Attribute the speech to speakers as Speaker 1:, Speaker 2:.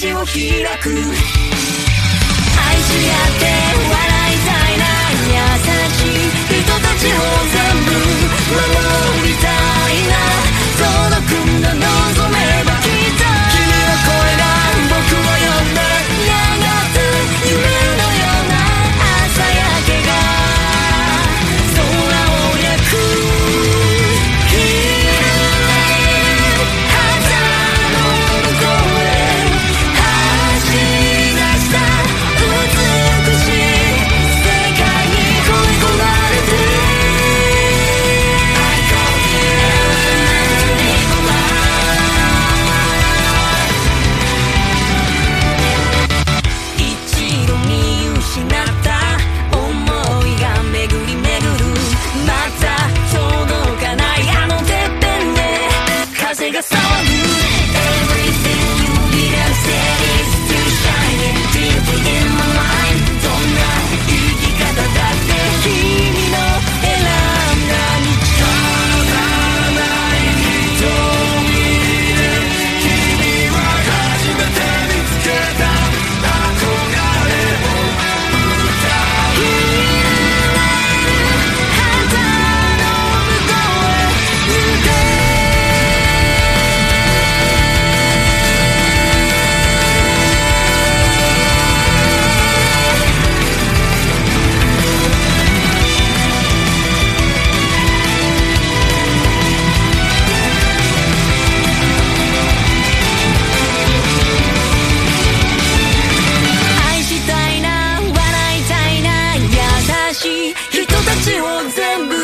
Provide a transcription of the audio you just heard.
Speaker 1: 道を開く。愛し合って笑ちを全部